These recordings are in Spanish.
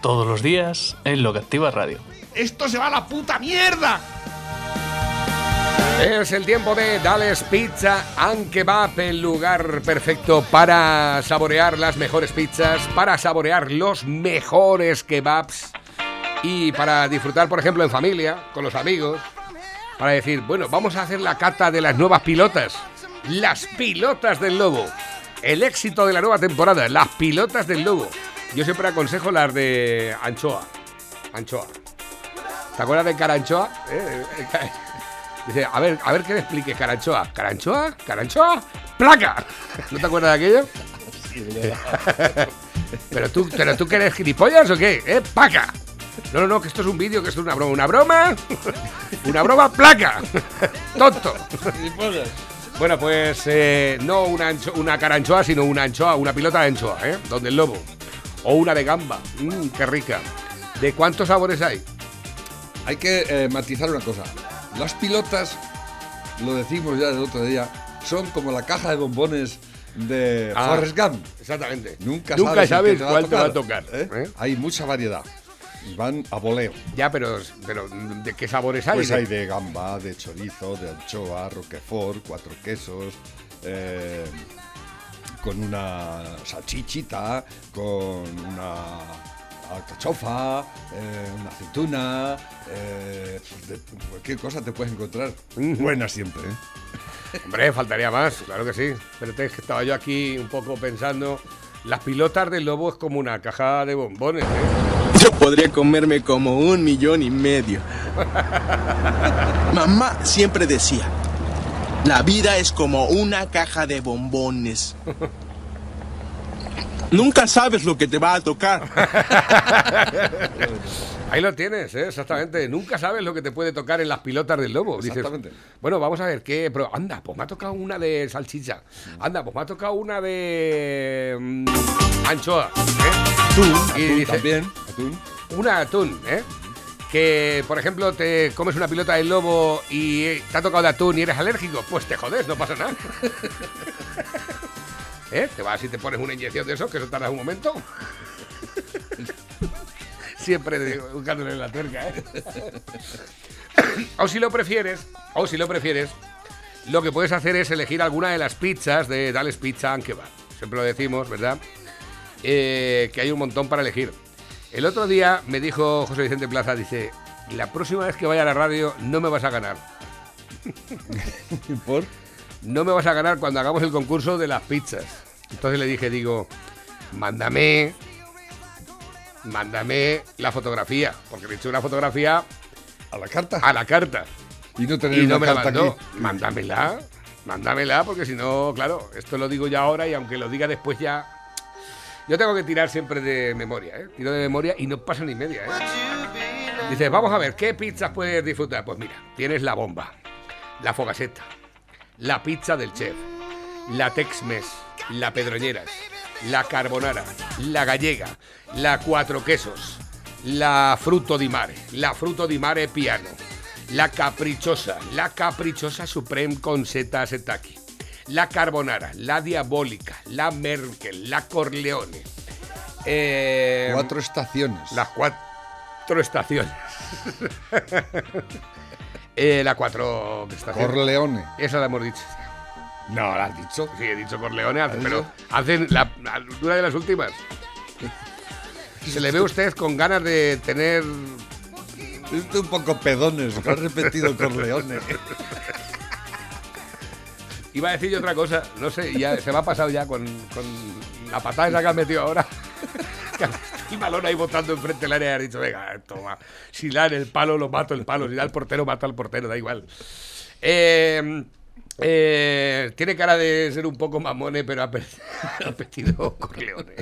Todos los días en Lo que Activa Radio. ¡Esto se va a la puta mierda! Es el tiempo de Dales Pizza and Kebab, el lugar perfecto para saborear las mejores pizzas, para saborear los mejores kebabs y para disfrutar, por ejemplo, en familia, con los amigos, para decir, bueno, vamos a hacer la cata de las nuevas pilotas, las pilotas del lobo, el éxito de la nueva temporada, las pilotas del lobo. Yo siempre aconsejo las de anchoa, anchoa. ¿Te acuerdas de caranchoa? Eh, eh, eh, Dice, a ver, a ver que me expliques, Caranchoa. ¿Caranchoa? ¿Caranchoa? ¡Placa! ¿No te acuerdas de aquello? ¿Pero tú, ¿Pero tú que eres gilipollas o qué? ¿Eh? ¡Paca! No, no, no, que esto es un vídeo, que esto es una broma. ¿Una broma? ¡Una broma placa! ¡Tonto! Bueno, pues eh, no una, ancho- una caranchoa, sino una anchoa, una pilota de anchoa, ¿eh? Donde el lobo. O una de gamba. Mmm, qué rica. ¿De cuántos sabores hay? Hay que eh, matizar una cosa. Las pilotas, lo decimos ya el otro día, son como la caja de bombones de Ah. Forrest Gump. Exactamente. Nunca, Nunca sabes, sabes cuál te va a tocar. ¿eh? ¿eh? Hay mucha variedad. Van a voleo. Ya, pero, pero ¿de qué sabores hay? Pues hay de gamba, de chorizo, de anchoa, roquefort, cuatro quesos, eh, con una salchichita, con una alcachofa, eh, una aceituna, eh, de cualquier cosa te puedes encontrar. Buena siempre, ¿eh? Hombre, faltaría más, claro que sí. Pero es que estaba yo aquí un poco pensando. Las pilotas del lobo es como una caja de bombones, ¿eh? Yo podría comerme como un millón y medio. Mamá siempre decía, la vida es como una caja de bombones. Nunca sabes lo que te va a tocar. Ahí lo tienes, ¿eh? exactamente. Nunca sabes lo que te puede tocar en las pilotas del lobo. Dices, Exactamente. bueno, vamos a ver qué. Pero anda, pues me ha tocado una de salchicha. Anda, pues me ha tocado una de. mm, anchoa. ¿eh? Atún, Y atún dice- también, atún. Una atún, ¿eh? Que, por ejemplo, te comes una pilota del lobo y eh, te ha tocado de atún y eres alérgico, pues te jodes, no pasa nada. ¿Eh? Te vas y te pones una inyección de eso, que eso tarda un momento. Siempre de- buscándole la tuerca, ¿eh? o si lo prefieres, o si lo prefieres, lo que puedes hacer es elegir alguna de las pizzas de Dales Pizza and Kebab. Siempre lo decimos, ¿verdad? Eh, que hay un montón para elegir. El otro día me dijo José Vicente Plaza, dice, la próxima vez que vaya a la radio no me vas a ganar. ¿Por? No me vas a ganar cuando hagamos el concurso de las pizzas. Entonces le dije, digo, mándame, mándame la fotografía, porque le he hecho una fotografía ¿A la carta? a la carta. y no tener Y no una me la mandó. aquí. Mándamela, mándamela, porque si no, claro, esto lo digo ya ahora y aunque lo diga después ya... Yo tengo que tirar siempre de memoria, ¿eh? Tiro de memoria y no pasa ni media, ¿eh? Dices, vamos a ver, ¿qué pizzas puedes disfrutar? Pues mira, tienes la bomba, la fogaseta, la pizza del chef, la Tex-Mex, la Pedroñeras, la carbonara, la gallega, la cuatro quesos, la fruto di mare, la fruto di mare piano, la caprichosa, la caprichosa supreme con seta setaki, la carbonara, la diabólica, la Merkel, la Corleone. eh, Cuatro estaciones. las cuatro estaciones. Eh, la cuatro estaciones. Corleone. Esa la hemos dicho. No, lo has dicho. Sí, he dicho Corleone, hace- ¿Has pero dicho? hacen la, la- una de las últimas. Se le ve a usted con ganas de tener. Estoy un poco pedones, que has repetido Corleone. Iba a decir yo otra cosa, no sé, ya se me ha pasado ya con, con la patada esa que has metido ahora. El balón ahí botando enfrente del área y has dicho, venga, toma. Si da en el palo, lo mato el palo. Si da el portero, mato al portero, da igual. Eh, Eh, tiene cara de ser un poco mamone, pero ha, perdido Corleone.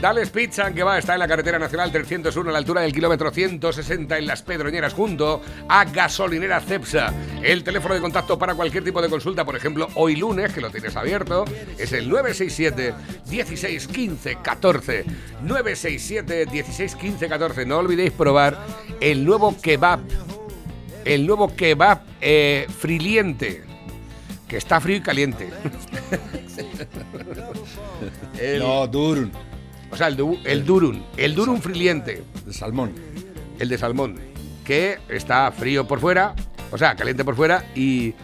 Dales Pizza, que va, está en la carretera nacional 301 a la altura del kilómetro 160 en Las Pedroñeras, junto a Gasolinera Cepsa. El teléfono de contacto para cualquier tipo de consulta, por ejemplo, hoy lunes, que lo tienes abierto, es el 967 16 15 14. 967 16 15 14. No olvidéis probar el nuevo kebab el nuevo kebab eh, friliente, que está frío y caliente. El- No, Durun, o sea, el, du- el durum, el durum friliente, de salmón. el de salmón, que está frío por fuera, o sea, caliente por fuera y,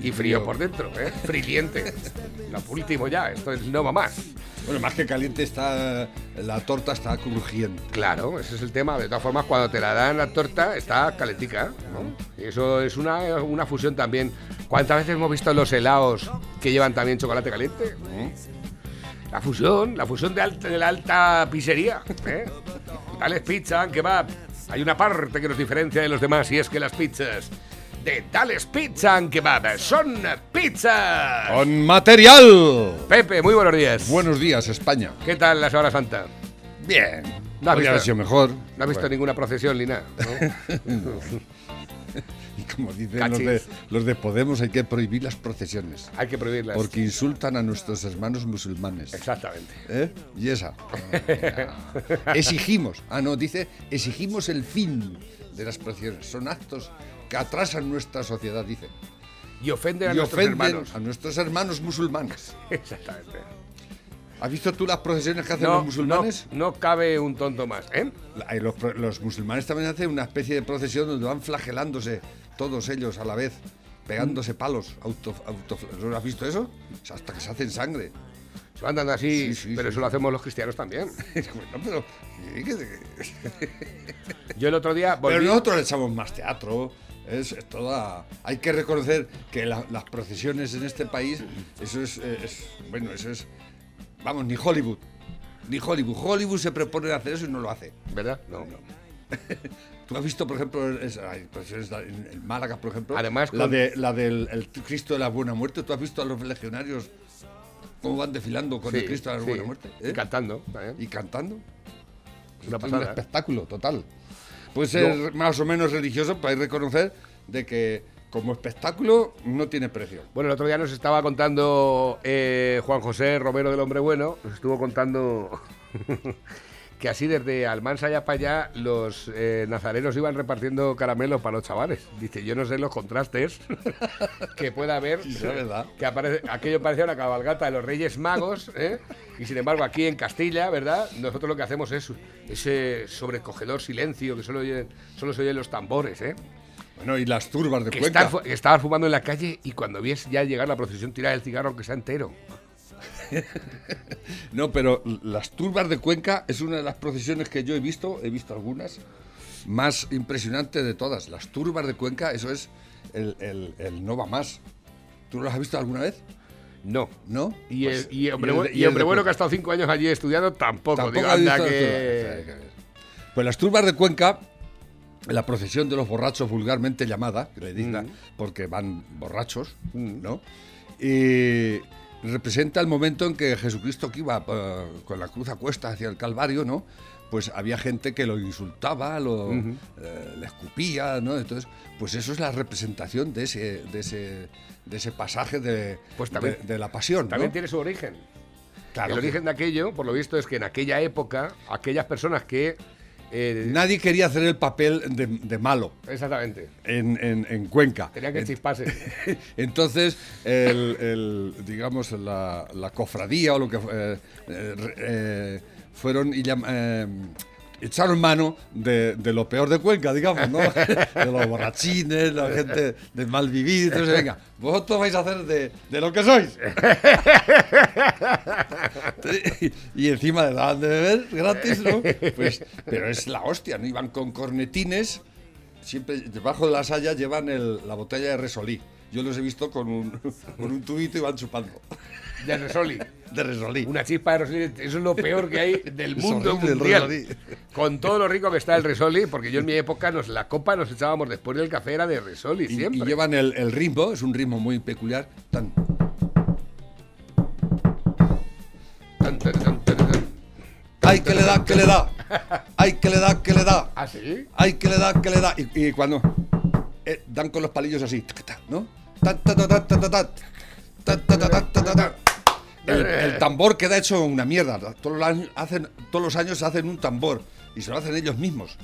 y frío por dentro, ¿eh? Friliente. Lo último ya, esto es no va más. Bueno, más que caliente está, la torta está crujiente. Claro, ese es el tema. De todas formas, cuando te la dan la torta, está calentica, ¿no? Y eso es una, una fusión también. ¿Cuántas veces hemos visto los helados que llevan también chocolate caliente? La fusión, la fusión de, alta- de la alta pizzería. ¿eh? Dales Pizza, kebab. Hay una parte que nos diferencia de los demás y es que las pizzas de Dales Pizza and Kebab son pizzas. ¡Con material! Pepe, muy buenos días. Buenos días, España. ¿Qué tal la Semana Santa? Bien. No has Podría haber visto- sido mejor. No has visto Bueno, ninguna procesión ni nada, ¿no? Y como dicen los de, los de Podemos, hay que prohibir las procesiones. Hay que prohibirlas. Porque insultan a nuestros hermanos musulmanes. Exactamente. ¿Eh? Y esa. exigimos. Ah, no, dice, exigimos el fin de las procesiones. Son actos que atrasan nuestra sociedad, dice. Y ofenden a y nuestros ofenden hermanos. a nuestros hermanos musulmanes. Exactamente. ¿Has visto tú las procesiones que hacen No, los musulmanes? no, no cabe un tonto más, ¿eh? Eh, Los, los musulmanes también hacen una especie de procesión donde van flagelándose todos ellos a la vez, pegándose palos. Auto, auto- ¿No has visto eso? O sea, hasta que se hacen sangre. Se van dando así, Sí, sí, pero sí, eso lo hacemos los cristianos también. bueno, pero, Yo el otro día volví... pero nosotros le echamos más teatro. Es, es toda. Hay que reconocer que la- las procesiones en este país, eso es, eh, es- Bueno, eso es. Vamos, ni Hollywood. Ni Hollywood. Hollywood se propone hacer eso y no lo hace. ¿Verdad? No. ¿Tú has visto, por ejemplo, es- hay procesiones en, Málaga, por ejemplo? Además, la, de, la del el Cristo de la Buena Muerte. ¿Tú has visto a los legionarios cómo van desfilando con el Cristo de la sí. Buena Muerte? Y ¿Eh? cantando. también. Y cantando. Una Es pasada, un ¿eh? espectáculo total. Puede ser más o menos religioso, hay que reconocer de que como espectáculo no tiene precio. Bueno, el otro día nos estaba contando eh, Juan José Romero del Hombre Bueno, nos estuvo contando que así desde Almansa allá para allá los eh, nazarenos iban repartiendo caramelos para los chavales. Dice, yo no sé los contrastes que pueda haber. Sí, es verdad. Que aparece, aquello parecía una cabalgata de los Reyes Magos, ¿eh? y sin embargo aquí en Castilla, ¿verdad? Nosotros lo que hacemos es ese sobrecogedor silencio que solo, oyen- solo se oyen los tambores, ¿eh? Bueno, y las turbas de Que Cuenca. estabas fumando en la calle y cuando vies ya llegar la procesión tirar el cigarro aunque sea entero. No, pero las turbas de Cuenca es una de las procesiones que yo he visto, he visto algunas, más impresionante de todas. Las turbas de Cuenca, eso es el, el- el no va más. ¿Tú las has visto alguna vez? No. ¿No? Y, Pues- el, y hombre, el y y el hombre de bueno que ha estado cinco años allí estudiando tampoco. Tampoco digo, anda las que-. Pues las turbas de Cuenca, la procesión de los borrachos vulgarmente llamada, que le dicen, porque van borrachos, ¿no? Y representa el momento en que Jesucristo que iba eh, con la cruz a cuesta hacia el Calvario, ¿no? Pues había gente que lo insultaba, lo, eh, le escupía, ¿no? Entonces, pues eso es la representación de ese, de ese, de ese pasaje de, Pues también- de, de la pasión, También ¿no? tiene su origen. Claro el que- origen de aquello, por lo visto, es que en aquella época, aquellas personas que. Eh, Nadie quería hacer el papel de, de malo exactamente. en, en- en Cuenca. Tenían que chisparse. Entonces, el, el, digamos, la, la cofradía o lo que eh, eh, fueron y echaron mano de, de lo peor de Cuenca, digamos, ¿no? De los borrachines, la gente de mal vivir. Entonces, venga, vosotros vais a hacer de, de lo que sois. y encima le daban de beber gratis, ¿no? Pues, pero es la hostia, ¿no? Iban con cornetines. Siempre debajo de la saya llevan el- la botella de Resolí. Yo los he visto con un, con un tubito y van chupando. De Resoli. De resolí. Una chispa de Resoli, eso es lo peor que hay del mundo mundial. Resoli. Con todo lo rico que está el Resoli, porque yo en mi época nos, la copa nos echábamos después del café era de Resoli, Y, siempre. y llevan el, el ritmo, es un ritmo muy peculiar. Tan, Tan, tan, tan, tan. ¡Ay, que le da, que le da! ¡Ay, que le da, que le da! ¿Ah, sí? ¡Ay, que le da, que le da! Y, y cuando eh, dan con los palillos así, ¿no? Ta, ta, ta, ta, ta, ta, ta. Ta, ta, ta, ta, ta, ta, ta. El, el tambor queda hecho una mierda. Todos los, años hacen, todos los años hacen un tambor y se lo hacen ellos mismos.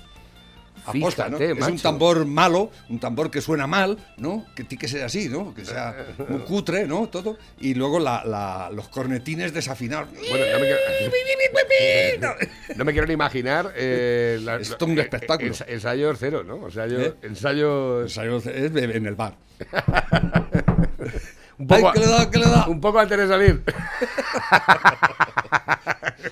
Aposta, ¿no? Fíjate, Es un tambor malo, un tambor que suena mal, ¿no? Que tiene que ser así, ¿no? Que sea muy cutre, ¿no? Todo. Y luego la- la- los cornetines desafinados. Bueno, no me quiero, no me quiero ni imaginar. Eh, la- Es todo un eh, espectáculo. ens- ensayo cero, ¿no? O sea, yo, ¿Eh? ensayo. Ensayo es en el bar. Un ¡Ay, poco, que le da, que le da! un poco antes de salir.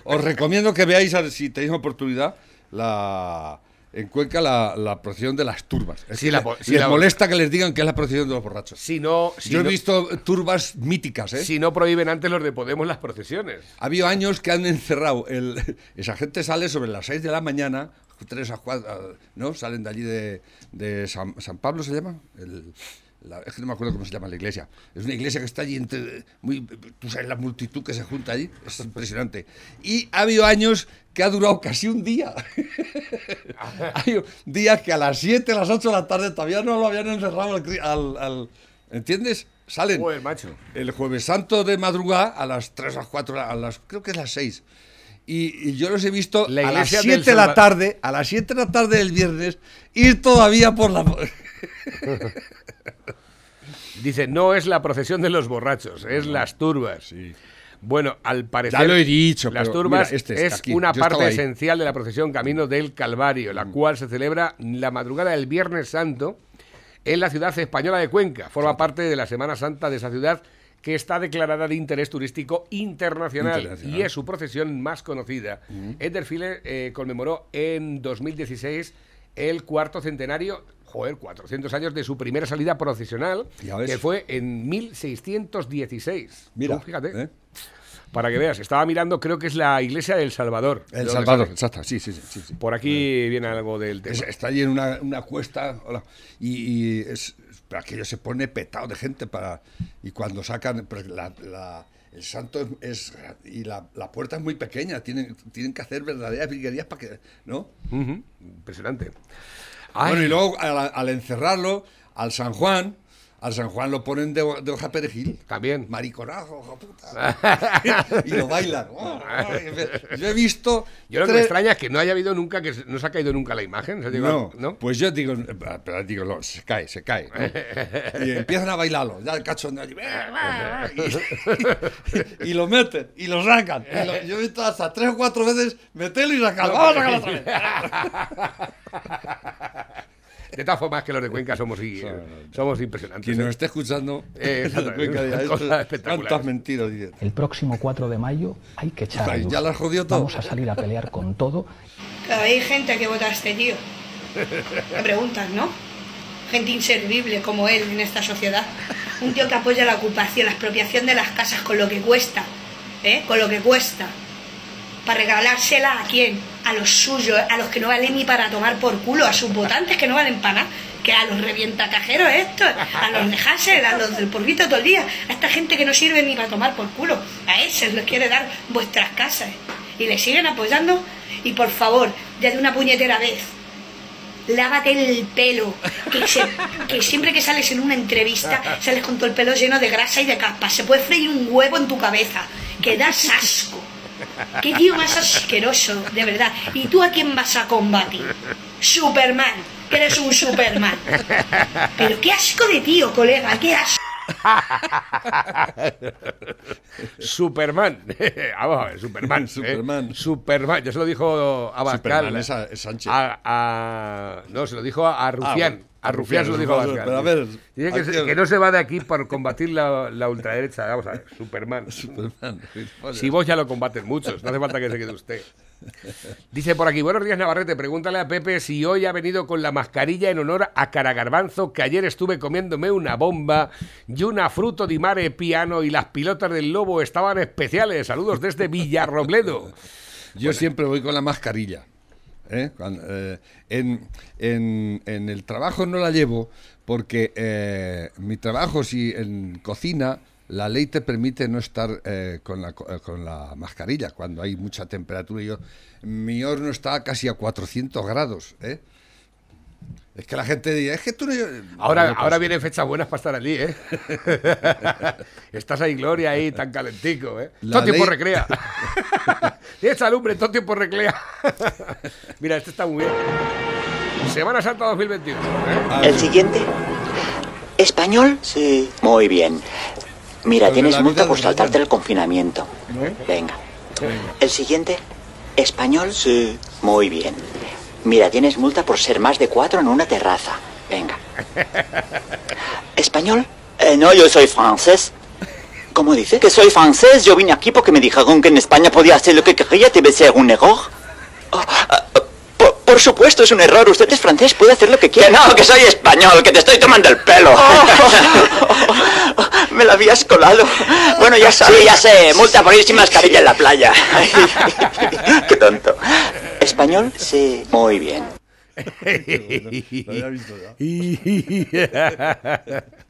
Os recomiendo que veáis, si tenéis oportunidad, la en Cuenca la, la procesión de las turbas. Es Sí, la sí, les la- molesta que les digan que es la procesión de los borrachos. Si no, si Yo he no- visto turbas míticas, ¿eh? si no prohíben antes los de Podemos las procesiones. Ha habido años que han encerrado. El, esa gente sale sobre las 6 de la mañana, 3 a 4, ¿no? Salen de allí de, de San, San Pablo, ¿se llama? El- la- es que no me acuerdo cómo se llama la iglesia. Es una iglesia que está allí entre. Muy, tú sabes la multitud que se junta allí. Es impresionante. Y ha habido años que ha durado casi un día. Hay días que a las 7, a las 8 de la tarde todavía no lo habían encerrado al. al- al- ¿Entiendes? Salen Joder, macho. el jueves santo de madrugada a las 3 a las 4, a las, creo que es las 6. Y, y yo los he visto La a las iglesia 7 del de la tarde, a las 7 de la tarde del viernes, ir todavía por la... Dice, no es la procesión de los borrachos, es las turbas. Bueno, al parecer. Ya lo he dicho, Las pero turbas mira, este es es aquí, una parte esencial de la procesión Camino del Calvario, la cual se celebra la madrugada del Viernes Santo en la ciudad española de Cuenca. Forma parte de la Semana Santa de esa ciudad que está declarada de interés turístico internacional, Internacional. y es su procesión más conocida. El desfile eh, conmemoró en 2016 el cuarto centenario, joder, 400 años de su primera salida procesional, que fue en 1616. Mira, fíjate. ¿eh? Para que veas, estaba mirando, creo que es la iglesia del Salvador. El Salvador, exacto, sí, sí, sí. Por aquí viene algo del tema. Es- está allí en una, una cuesta hola, y, y es, aquello se pone petado de gente para y cuando sacan pero la- la- el santo es, es- y la, la puerta es muy pequeña tienen tienen que hacer verdaderas briguerías para que no Impresionante. Ay, bueno y luego al, al encerrarlo al San Juan al San Juan lo ponen de, de hoja perejil También. mariconazo hijo puta y lo bailan yo he visto Yo lo que me extraña es que no haya habido nunca, que no se ha caído nunca la imagen. No, ¿no? pues yo digo, pero digo, no, se cae, se cae. ¿no? Y empiezan a bailarlo, ya el cachondeo allí, y, y lo meten, y lo sacan. Y lo- yo he visto hasta tres o cuatro veces meterlo y sacarlo. Vamos a sacarlo otra vez. De todas formas que los de Cuenca somos, y- somos impresionantes. Quien ¿eh? nos esté escuchando, Eh. Cuenca "Esto- espectaculares". ¿cuántas mentiras dice? El próximo 4 de mayo hay que echar Ay, ya las jodió todo. Vamos a salir a pelear con todo Pero hay gente que vota a este tío. Me preguntas, ¿no? Gente inservible como él en esta sociedad. Un tío que apoya la ocupación, la expropiación de las casas con lo que cuesta. ¿Eh? Con lo que cuesta. Para regalársela a quién? A los suyos, a los que no valen ni para tomar por culo, a sus votantes que no valen para nada. Que a los revientacajeros estos, a los de a los del porvito todo el día, a esta gente que no sirve ni para tomar por culo. A esos les quiere dar vuestras casas. Y le siguen apoyando. Y por favor, ya de una puñetera vez, lávate el pelo, que, que siempre que sales en una entrevista sales con todo el pelo lleno de grasa y de caspa. Se puede freír un huevo en tu cabeza, que das asco. Qué tío más asqueroso, de verdad. ¿Y tú a quién vas a combatir? Superman, que eres un Superman. Pero qué asco de tío, colega, qué asco. Superman. Vamos a ver, Superman. ¿eh? Superman. Superman. Ya se lo dijo Abascal. Es a- es Sánchez. A- a- no, se lo dijo a, a Rufián. bueno, a Rufián se lo dijo Abascal. pero a ver, Dice que, se- que no se va de aquí por combatir la, la ultraderecha. Vamos a ver, Superman. Superman. Si vos ya lo combaten muchos, no hace falta que se quede usted. Dice por aquí, buenos días Navarrete, pregúntale a Pepe si hoy ha venido con la mascarilla en honor a Caragarbanzo, que ayer estuve comiéndome una bomba y una fruto di mare piano y las pilotas del lobo estaban especiales. Saludos desde Villarrobledo. Yo siempre voy con la mascarilla. ¿eh? Cuando, eh, en, en- en el trabajo no la llevo porque eh, mi trabajo, si en cocina, la ley te permite no estar eh, con, la, eh, con la mascarilla cuando hay mucha temperatura. Yo, mi horno está casi a 400 grados. ¿eh? Es que la gente dice, es que tú no... Ahora, No me ahora vienen fechas buenas para estar allí, ¿eh? Estás ahí, Gloria, ahí tan calentico, ¿eh? La todo tiempo ley- recrea. Tienes alumbre, todo tiempo recrea. Mira, este está muy bien. Semana Santa 2021. ¿eh? El siguiente. ¿Español? Sí. Muy bien. Mira, tienes multa por saltarte el confinamiento. Venga. El siguiente. ¿Español? Sí. Muy bien. Mira, tienes multa por ser más de cuatro en una terraza. Venga. ¿Español? Eh, no, yo soy francés. ¿Cómo dice? Que soy francés. Yo vine aquí porque me dijeron que en España podía hacer lo que quería. ¿Debe ser un error? Oh, por, supuesto, es un error. Usted es francés, puede hacer lo que quiera. no, que soy español, que te estoy tomando el pelo. me la habías colado. Bueno, ya sabes. Sí, ya sé. Multa por ir sin mascarilla en la playa. Qué tonto. ¿Español? Sí. Muy bien. Lo había visto ya.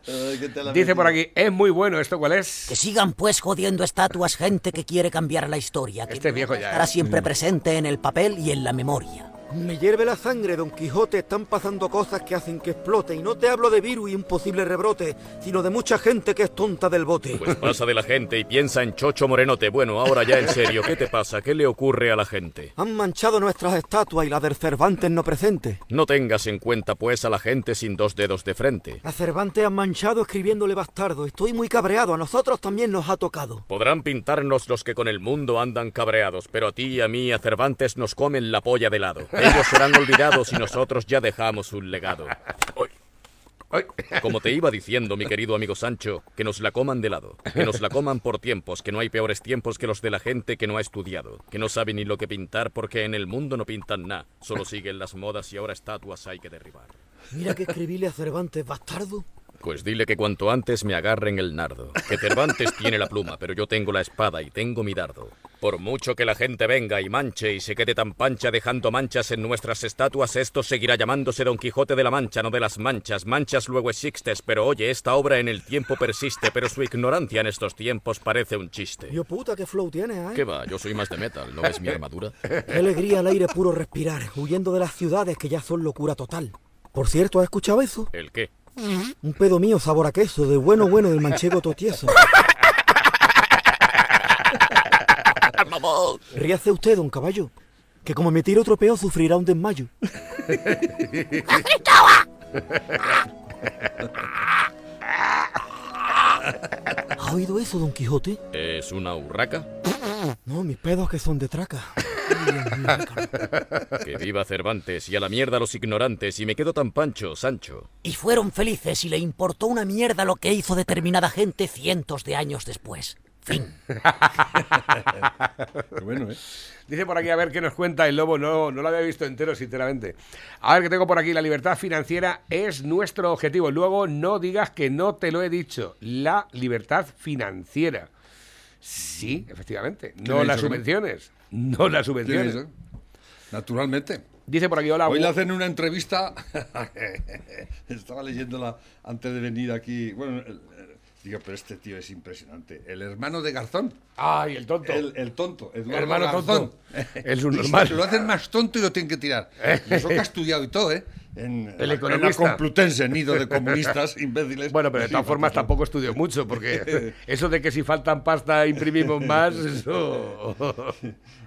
Ay, ¿qué te la Dice por aquí, es muy bueno. ¿Esto cuál es? Que sigan pues jodiendo estatuas gente que quiere cambiar la historia. Que Este es viejo ya, estará ¿eh? siempre presente en el papel y en la memoria. Me hierve la sangre, Don Quijote. Están pasando cosas que hacen que explote. Y no te hablo de virus y un posible rebrote, sino de mucha gente que es tonta del bote. Pues pasa de la gente y piensa en Chocho Morenote. Bueno, ahora ya en serio, ¿qué te pasa? ¿Qué le ocurre a la gente? Han manchado nuestras estatuas y la del Cervantes no presente. No tengas en cuenta pues a la gente sin dos dedos de frente. A Cervantes han manchado escribiéndole bastardo. Estoy muy cabreado. A nosotros también nos ha tocado. Podrán pintarnos los que con el mundo andan cabreados, pero a ti y a mí, a Cervantes, nos comen la polla de lado. Ellos serán olvidados y nosotros ya dejamos un legado. Como te iba diciendo, mi querido amigo Sancho, que nos la coman de lado, que nos la coman por tiempos, que no hay peores tiempos que los de la gente que no ha estudiado, que no sabe ni lo que pintar porque en el mundo no pintan nada, solo siguen las modas y ahora estatuas hay que derribar. Mira que escribirle a Cervantes bastardo. Pues dile que cuanto antes me agarren el nardo. Que Cervantes tiene la pluma, pero yo tengo la espada y tengo mi dardo. Por mucho que la gente venga y manche y se quede tan pancha dejando manchas en nuestras estatuas, esto seguirá llamándose Don Quijote de la Mancha, no de las manchas. Manchas luego existes, pero oye, esta obra en el tiempo persiste, pero su ignorancia en estos tiempos parece un chiste. Yo puta, qué flow tienes, ¿eh? ¿Qué va? Yo soy más de metal, ¿no ves mi armadura? Qué alegría al aire puro respirar, huyendo de las ciudades que ya son locura total. Por cierto, ¿has escuchado eso? ¿El qué? Un pedo mío sabor a queso, de bueno bueno del manchego totieso. Ríase usted, don caballo, que como me tire otro peo sufrirá un desmayo. ¿Ha oído eso, don Quijote? ¿Es una urraca? No, mis pedos que son de traca. Que viva Cervantes y a la mierda los ignorantes y me quedo tan pancho, Sancho. Y fueron felices y le importó una mierda lo que hizo determinada gente cientos de años después. Fin. Qué bueno, ¿eh? Dice por aquí a ver qué nos cuenta el lobo. No, no lo había visto entero, sinceramente. A ver que tengo por aquí. La libertad financiera es nuestro objetivo. Luego no digas que no te lo he dicho. La libertad financiera. Sí, efectivamente. No las subvenciones. No las ¿Quién subvenciones. es, eh? Naturalmente. Dice por aquí, hola. Hoy le hacen una entrevista. Estaba leyéndola antes de venir aquí. Bueno, el- el- digo, pero este tío es impresionante. El hermano de Garzón. Ay, el tonto. El, el tonto. Eduardo Hermano Garzón. tonto. Es un normal. Lo hacen más tonto y lo tienen que tirar. Y eso que ha estudiado y todo, ¿eh? En, El en la-. Complutense, nido de comunistas imbéciles. Bueno, pero de todas Sí, formas tampoco estudio mucho, porque eso de que si faltan pasta imprimimos más, eso...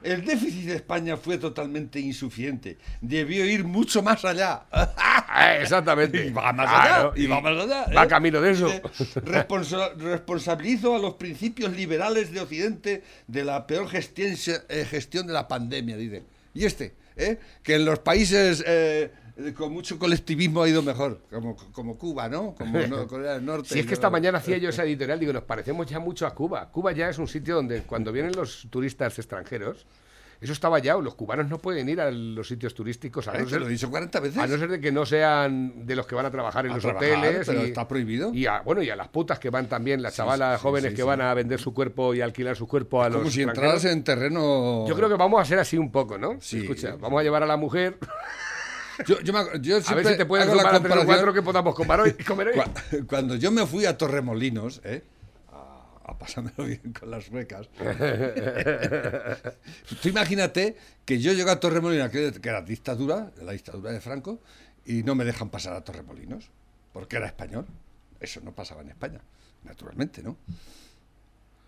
El déficit de España fue totalmente insuficiente. Debió ir mucho más allá. Ah, Exactamente. Y va más allá. Y va más allá. Va ¿eh? camino de eso. Dice, "Responsa- responsabilizo a los principios liberales de Occidente de la peor gestión, eh, gestión de la pandemia, dice. Y este, ¿eh? que en los países eh, con mucho colectivismo ha ido mejor, como, como Cuba, ¿no? Como no- Corea del Norte. Si es que esta mañana hacía yo esa editorial, digo, nos parecemos ya mucho a Cuba. Cuba ya es un sitio donde cuando vienen los turistas extranjeros, Eso está vallado. Los cubanos no pueden ir a los sitios turísticos a Eh, no ser, lo he dicho 40 veces. a no ser de que no sean de los que van a trabajar en A los trabajar, hoteles. pero y, está prohibido. Y a, bueno, y a las putas que van también, las Sí, chavalas sí, jóvenes sí, que van a vender su cuerpo y alquilar su cuerpo a los Como si entraras en terreno. Yo creo que vamos a ser así un poco, ¿no? Sí. Escucha, vamos a llevar a la mujer Yo, yo me ac- yo a ver siempre si te puedes a tres o comparación- cuatro que podamos comer hoy. Comer hoy. Cua- Cuando yo me fui a Torremolinos, ¿eh? a, pasármelo bien con las becas, tú imagínate que yo llego a Torremolinos, que, era dictadura, la dictadura de Franco, y no me dejan pasar a Torremolinos, porque era español. Eso no pasaba en España, naturalmente, ¿no?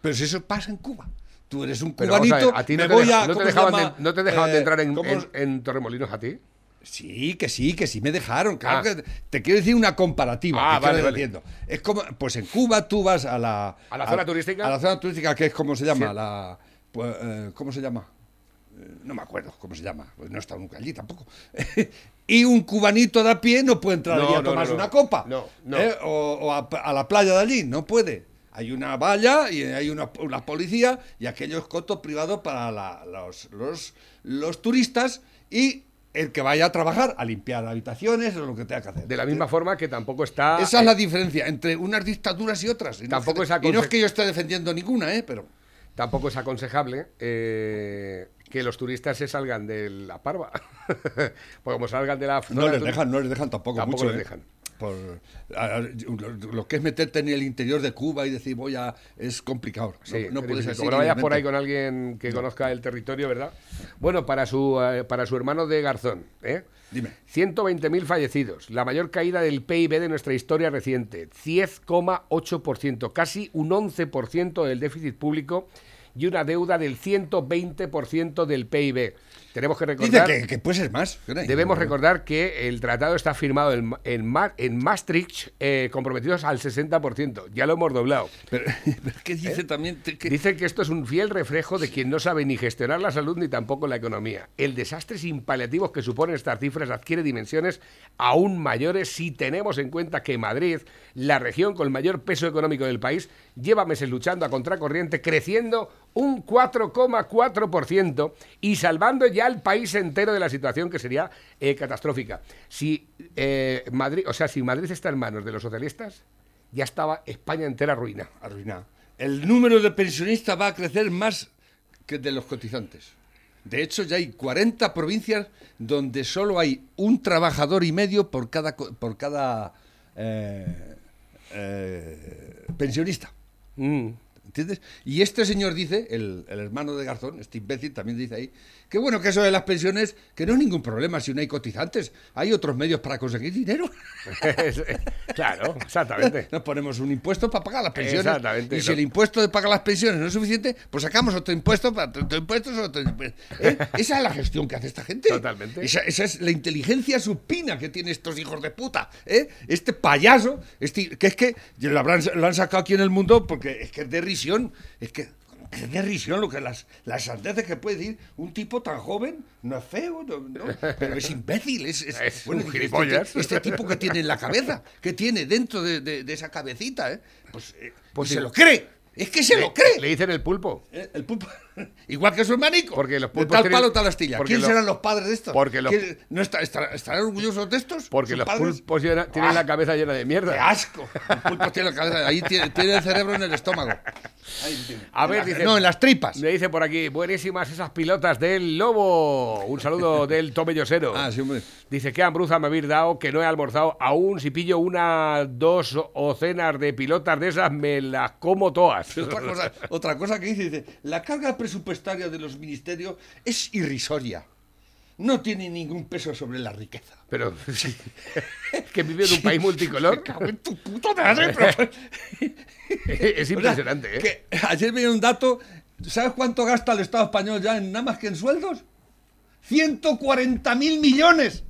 Pero si eso pasa en Cuba. Tú eres un a ver, cubanito, a ti me no te, voy deja- a... no te ¿cómo se dejaban, llama? de, no te dejaban de entrar en Torremolinos a ti. Sí, que sí, que sí me dejaron. Claro Ah. que te quiero decir una comparativa. Ah, que vale. Es como, pues en Cuba tú vas a la ¿A la zona turística? A la zona turística que es como se llama, Sí. la pues, eh, ¿cómo se llama? Eh, No me acuerdo cómo se llama, pues no he estado nunca allí tampoco. y un cubanito de a pie no puede entrar No, allí a no, tomarse no. una copa. No, no. ¿eh? O, o a, a la playa de allí, no puede. Hay una valla y hay una, una policía y aquellos cotos privados para la- los, los, los turistas y el que vaya a trabajar, a limpiar habitaciones o lo que tenga que hacer. De la misma forma que tampoco está. Esa es eh, la diferencia entre unas dictaduras y otras. Y no Tampoco es es que- y no es aconse- que yo esté defendiendo ninguna, ¿eh? pero Tampoco es aconsejable eh, que los turistas se salgan de la parva. Porque como salgan de la no les dejan, no les dejan tampoco, Tampoco mucho. les ¿eh? dejan. Por, a- lo, que es meterte en el interior de Cuba y decir voy a es complicado. No- Sí, no, pero puedes así como no vayas por ahí con alguien que conozca el territorio, ¿verdad? Bueno, para su, eh, para su hermano de Garzón, ¿eh? Dime. 120.000 fallecidos, la mayor caída del PIB de nuestra historia reciente, 10,8%, casi un 11% del déficit público y una deuda del 120% del PIB. Tenemos que Dice recordar... que, que puede ser más. Debemos recordar que el tratado está firmado en, en, Ma- en Maastricht, eh, comprometidos al 60%. Ya lo hemos doblado. Pero, pero ¿qué dice también? Te- que- Dice que esto es un fiel reflejo de quien no sabe ni gestionar la salud ni tampoco la economía. El desastre sin paliativos que suponen estas cifras adquiere dimensiones aún mayores si tenemos en cuenta que Madrid, la región con el mayor peso económico del país, lleva meses luchando a contracorriente, creciendo un 4,4% y salvando ya al país entero de la situación que sería eh, catastrófica. Si eh, Madrid, o sea, si Madrid está en manos de los socialistas, ya estaba España entera ruina. arruinado. El número de pensionistas va a crecer más que de los cotizantes. De hecho, ya hay 40 provincias donde solo hay un trabajador y medio por cada, por cada eh, eh, pensionista. Mm. ¿Entiendes? Y este señor dice, el, el hermano de Garzón, este imbécil, también dice ahí, que bueno, que eso de las pensiones, que no es ningún problema si no hay cotizantes. Hay otros medios para conseguir dinero. claro, exactamente. Nos ponemos un impuesto para pagar las pensiones. Exactamente, Y si no. el impuesto de pagar las pensiones no es suficiente, pues sacamos otro impuesto para otro impuesto. Otro impuesto. ¿Eh? Esa es la gestión que hace esta gente. Totalmente. Esa, esa es la inteligencia supina que tienen estos hijos de puta. ¿eh? Este payaso, este, que es que lo, habrán- lo han sacado aquí en el mundo porque es que es de risión. Es que es de risión lo que las, las sandeces que puede decir un tipo tan joven. No es feo, no, no, pero es imbécil. Es, es- Es bueno, un este- gilipollas. Este, tipo que tiene en la cabeza, que tiene dentro de, de- de esa cabecita, ¿eh? pues, eh, Pues y sí. se lo cree. Es que se Le- lo cree. Le dicen el pulpo. Eh, El pulpo. Igual que su hermanico. Porque los de pulpos tal tienen- palo, tal astilla. ¿Quién lo- serán los padres de estos? porque los- ¿Quién- ¿No está- estará- ¿Estarán orgullosos de estos? Porque ¿Sus los padres? pulpos llena- tienen ¡Ah! la cabeza llena de mierda. ¡Qué asco! El pulpo tiene la cabeza. Ahí tiene, tiene el cerebro en el estómago. Ahí tiene. A ver, dice- No, en las tripas. Me dice por aquí, buenísimas esas pilotas del Lobo. Un saludo del tomellosero. Ah, sí, hombre. Dice, qué hambruza me habéis dado, que no he almorzado aún. Si pillo una, dos o cenas de pilotas de esas, me las como todas. Otra cosa, otra cosa que dice, dice, la carga presupuestaria de los ministerios es irrisoria. No tiene ningún peso sobre la riqueza. Pero, sí. que vive en un país multicolor. Me cago en tu puta madre, pero- es impresionante, O sea, ¿eh? que ayer veía un dato, ¿sabes cuánto gasta el Estado español ya en nada más que en sueldos? 140 mil millones.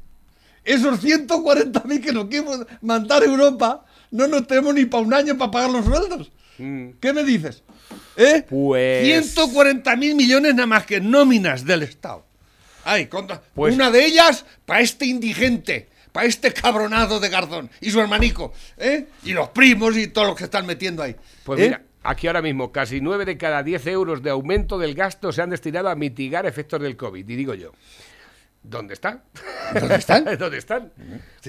Esos 140 mil que nos quieren mandar a Europa, no nos tenemos ni para un año para pagar los sueldos. ¿Qué me dices? ¿Eh? Mm. Pues- 140 mil millones nada más que nóminas del Estado. Ay, contra- Pues- una de ellas para este indigente, para este cabronado de Garzón y su hermanico, ¿eh? Y los primos y todos los que están metiendo ahí. Pues ¿Eh? mira, aquí ahora mismo, casi 9 de cada 10 euros de aumento del gasto se han destinado a mitigar efectos del COVID. Y digo yo, ¿dónde están? ¿Dónde están? ¿Dónde están?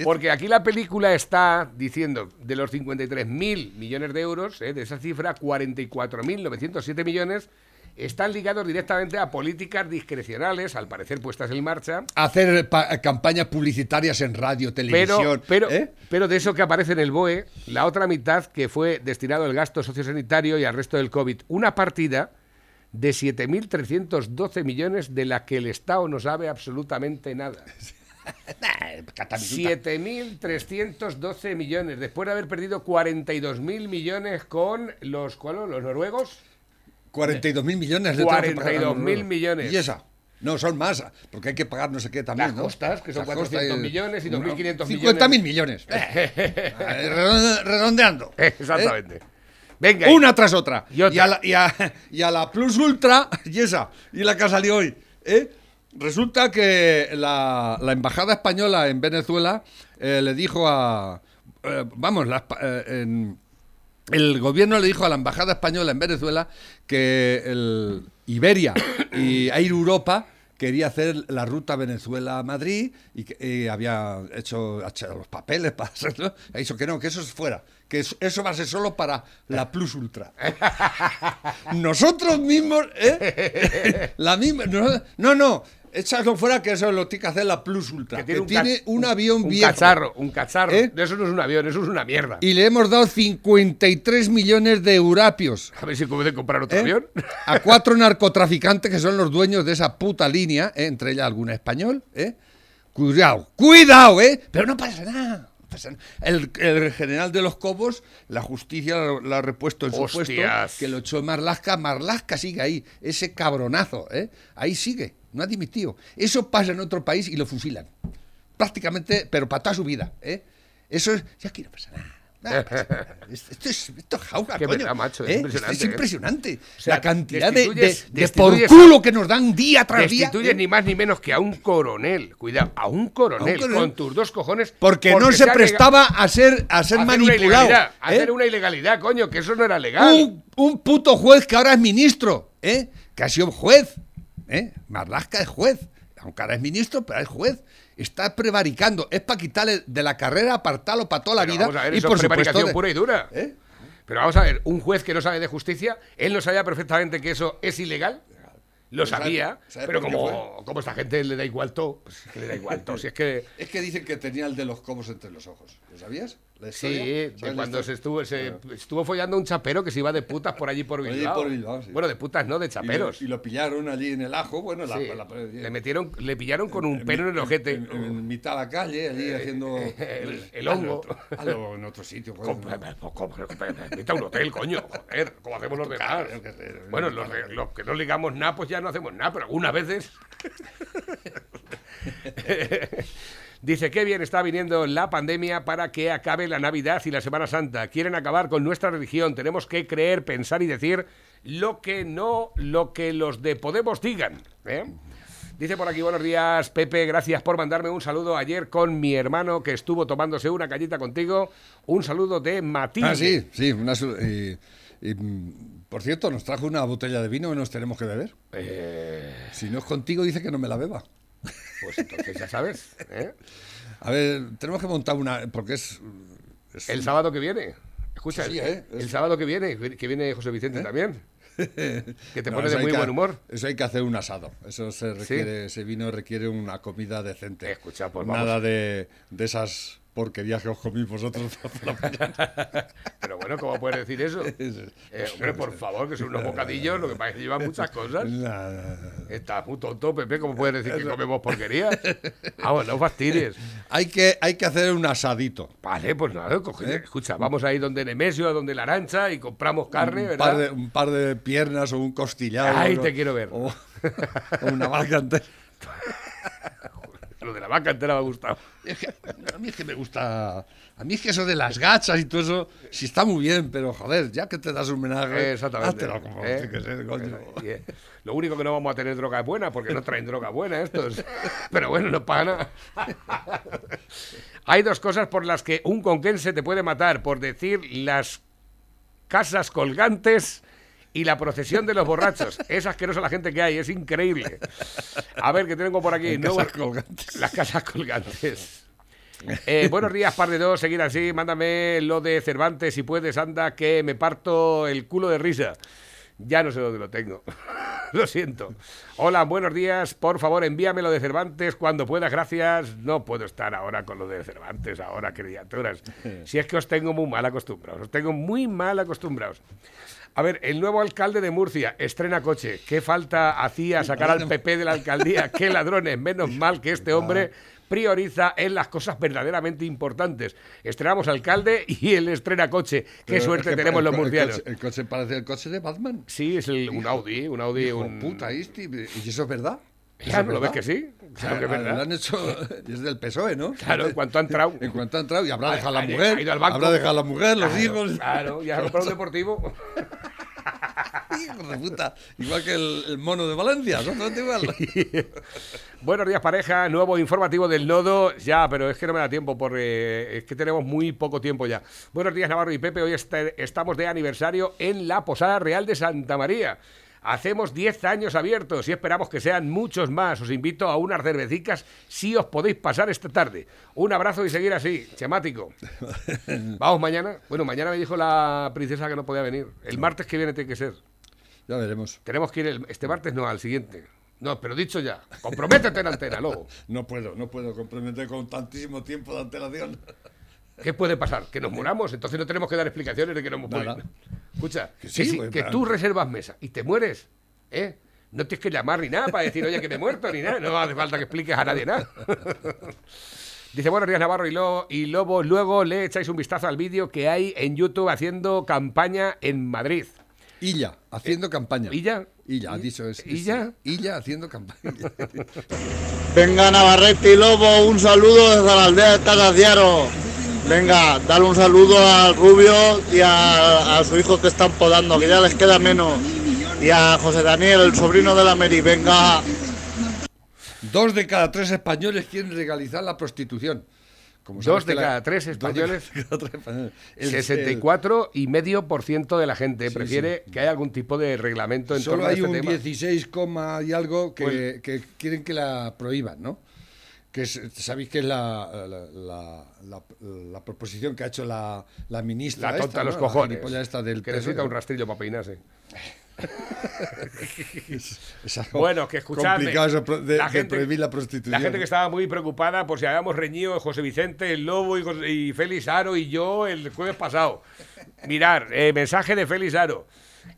Porque aquí la película está diciendo, de los 53.000 millones de euros, eh, de esa cifra, 44.907 millones están ligados directamente a políticas discrecionales, al parecer puestas en marcha, Hacer pa- campañas publicitarias en radio, pero, televisión. pero, ¿eh? pero de eso que aparece en el BOE, la otra mitad que fue destinado al gasto sociosanitario y al resto del COVID, una partida de 7.312 millones de la que el Estado no sabe absolutamente nada. 7.312 millones, después de haber perdido 42.000 millones con los, ¿cuáles? los noruegos. 42 mil millones de traje para 42.000 ganar. millones. ¿Y esa? No, son más, porque hay que pagar no sé qué también, Las ¿no? costas, que son Las costas 400 millones y 2.500 50 mil millones. Redonde- redondeando. Exactamente. ¿Eh? Venga. Una tras otra. Y otra. Y, a la, y, a, y a la Plus Ultra, y esa, y la que ha salido hoy. ¿eh? Resulta que la, la embajada española en Venezuela eh, le dijo a. eh, vamos, la en- el gobierno le dijo a la embajada española en Venezuela que el Iberia y Air Europa quería hacer la ruta Venezuela-Madrid y, que, y había hecho, hecho los papeles para hacerlo. Que no, que eso es fuera, que eso, va a ser solo para la Plus Ultra. Nosotros mismos, ¿eh? La misma, no, no, no, échalo fuera que eso lo tiene que hacer la Plus Ultra, que un tiene, un, avión un viejo. cacharro, un cacharro. ¿Eh? Eso no es un avión, eso es una mierda. Y le hemos dado 53 millones de eurapios. A ver si puede comprar otro ¿Eh? avión. A cuatro narcotraficantes que son los dueños de esa puta línea, ¿eh? entre ellas algún español, ¿eh? Cuidado, cuidado, ¿eh? Pero no pasa nada. El, el general de los Cobos, la justicia lo, ha repuesto en su puesto, que lo echó Marlasca. Marlasca sigue ahí, ese cabronazo, ¿eh? Ahí sigue, no ha dimitido. Eso pasa en otro país y lo fusilan. Prácticamente, pero para toda su vida, ¿eh? Eso es, ya aquí no pasa nada. Pasa nada. Esto es, esto es Qué coño. verdad, macho, es ¿eh? impresionante, Es ¿eh? impresionante. O sea, la cantidad de, de, destituyes- de por culo a- que nos dan día tras día. ¿eh? ni más ni menos que a un coronel. Cuidado, a un coronel, coronel. con tus dos cojones. Porque, no se prestaba a ser, a ser a hacer una manipulado. a hacer una ilegalidad, coño, que eso no era legal. un, un puto juez que ahora es ministro, ¿eh? Que ha sido juez, ¿eh? Marlasca es juez, aunque ahora es ministro, pero es juez. Está prevaricando, es para quitarle de la carrera, apartarlo para toda la Pero vida. vamos a ver, y eso por es prevaricación de- pura y dura. ¿Eh? Pero vamos a ver, un juez que no sabe de justicia, él no sabía perfectamente que eso es ilegal. Lo ¿Sabe- sabía, sabe pero como, como esta gente le da igual todo, pues es que le da igual todo. Si es que Es que dicen que tenía el de los cobos entre los ojos. ¿Lo sabías? ¿La sí, de ¿Sabes la cuando se estuvo, se estuvo follando un chapero que se iba de putas por allí por Bilbao. por Bilbao, sí. Bueno, de putas no, de Y lo- chaperos. Y lo, pillaron allí en el ajo, bueno, la, Sí, la- le metieron, le pillaron con un pelo en el ojete. En, en mitad de la calle, allí haciendo. el- el hongo. Hazlo en otro sitio. Com- com- com- Vete a un hotel, coño, joder, como hacemos los demás. Bueno, los, de- los que no ligamos nada, pues ya no hacemos nada, pero algunas veces. Dice, qué bien está viniendo la pandemia para que acabe la Navidad y la Semana Santa. Quieren acabar con nuestra religión. Tenemos que creer, pensar y decir lo que no, lo que los de Podemos digan. ¿eh? Dice por aquí, buenos días, Pepe, gracias por mandarme un saludo ayer con mi hermano que estuvo tomándose una cañita contigo. Un saludo de Matilde. Ah, sí, sí. Una, y- y, por cierto, nos trajo una botella de vino que nos tenemos que beber. Eh, Si no es contigo, dice que no me la beba. Pues entonces ya sabes. ¿eh? A ver, tenemos que montar una. Porque es. es El un- sábado que viene. Escucha, Sí, sí, el, ¿eh? el sábado que viene, que viene José Vicente también. Que te No, pone de muy que- buen humor. Eso hay que hacer un asado. Eso se requiere, ese vino requiere una comida decente. Escucha, pues vamos. Nada de, de esas porquerías que os comís vosotros por la mañana. Pero bueno, ¿cómo puedes decir eso? Eh, hombre, por favor, que son unos bocadillos, lo que pasa es que llevan muchas cosas. Estás muy tonto, Pepe, ¿cómo puedes decir que comemos porquerías? Vamos, no fastidies. Hay que, hay que hacer un asadito. Vale, pues nada, coge- ¿Eh? escucha, vamos ahí donde Nemesio, donde la arancha y compramos carne, un, ¿verdad? par de, un par de piernas o un costillado. ¿no? te quiero ver. O, o una vaca entera. Lo de la vaca entera me ha gustado. Es que a mí es que me gusta. A mí es que eso de las gachas y todo eso, sí está muy bien, pero joder, ya que te das un homenaje, Exactamente. háztelo como ¿Eh? que ser, coño. Eh, Lo único que no vamos a tener droga buena, porque no traen droga buena estos. Pero bueno, no paga nada. Hay dos cosas por las que un conquense te puede matar, por decir las casas colgantes y la procesión de los borrachos. Es asquerosa la gente que hay, es increíble. A ver, que tengo por aquí. Casas colgantes. Las casas colgantes. Eh, buenos días, par de dos, seguir así. Mándame lo de Cervantes si puedes, anda, que me parto el culo de risa. Ya no sé dónde lo tengo. lo siento. Hola, buenos días. Por favor, envíame lo de Cervantes cuando puedas, gracias. No puedo estar ahora con lo de Cervantes, ahora, criaturas. Si es que os tengo muy mal acostumbrados. Os tengo muy mal acostumbrados. A ver, el nuevo alcalde de Murcia estrena coche. ¿Qué falta hacía sacar al PP de la alcaldía? ¡Qué ladrones! Menos mal que este hombre prioriza en las cosas verdaderamente importantes. Estrenamos alcalde y él estrena coche. ¡Qué Pero suerte es que tenemos el los el murcianos! coche- El coche parece el coche de Batman. Sí, es el- un Audi, un Audi, Hijo un... puta, este, ¿y eso es verdad? ¿Eso Claro, ¿lo ves verdad? que sí? Claro que es Ah, Lo verdad. han hecho desde el PSOE, ¿no? Claro, en cuanto ha entrado. En cuanto ha entrado, y habrá Ha- dejado la ha- mujer. ha ido al banco. Habrá dejado la mujer, los Claro, hijos. Claro, comprado un deportivo. Puta. Igual que el, el mono de Valencia, exactamente igual. Buenos días, pareja. Nuevo informativo del nodo. Ya, pero es que no me da tiempo porque es que tenemos muy poco tiempo ya. Buenos días, Navarro y Pepe. Hoy este- estamos de aniversario en la Posada Real de Santa María. Hacemos 10 años abiertos y esperamos que sean muchos más. Os invito a unas cervecicas si os podéis pasar esta tarde. Un abrazo y seguir así, chemático. Vamos mañana. Bueno, mañana me dijo la princesa que no podía venir. El martes que viene tiene que ser. Ya veremos. Tenemos que ir el- este martes, no, al siguiente. No, pero dicho ya, comprométete en antena, lobo. No puedo, no puedo comprometer con tantísimo tiempo de antelación. ¿Qué puede pasar? Que nos muramos, entonces no tenemos que dar explicaciones de que nos hemos muerto. Escucha, que, sí, pues, que tú reservas mesa y te mueres, ¿eh? No tienes que llamar ni nada para decir, oye, que me he muerto ni nada. No hace falta que expliques a nadie nada. Dice, buenos días Navarro y, y Lobo. Luego le echáis un vistazo al vídeo que hay en YouTube haciendo campaña en Madrid. Illa, haciendo campaña. ¿Illa? Illa, ha dicho es. es- ¿Illa? Illa haciendo campaña. Venga, Navarrete y Lobo, un saludo desde la aldea de Tagaciaro. Venga, dale un saludo al Rubio y a, a su hijo que están podando, que ya les queda menos. Y a José Daniel, el sobrino de la Mary. Venga, Dos de cada tres españoles quieren legalizar la prostitución. Como Dos de la- cada tres españoles. cada tres españoles. El- 64 y medio por ciento de la gente Sí, prefiere que haya algún tipo de reglamento en Solo torno a hay este un tema. 16, coma y algo que, Pues- que quieren que la prohíban, ¿no? Que es- sabéis que es la, la, la- la- la proposición que ha hecho la, la ministra. La tonta esta, de los ¿no? La cojones. gilipollas esta del que necesita un rastrillo para peinarse. Es algo Bueno, que escuchadme. complicado de, La de gente- prohibir la prostitución. La gente que estaba muy preocupada por si habíamos reñido José Vicente, el Lobo y, José- y Félix Aro y yo el jueves pasado. Mirar, eh, mensaje de Félix Aro.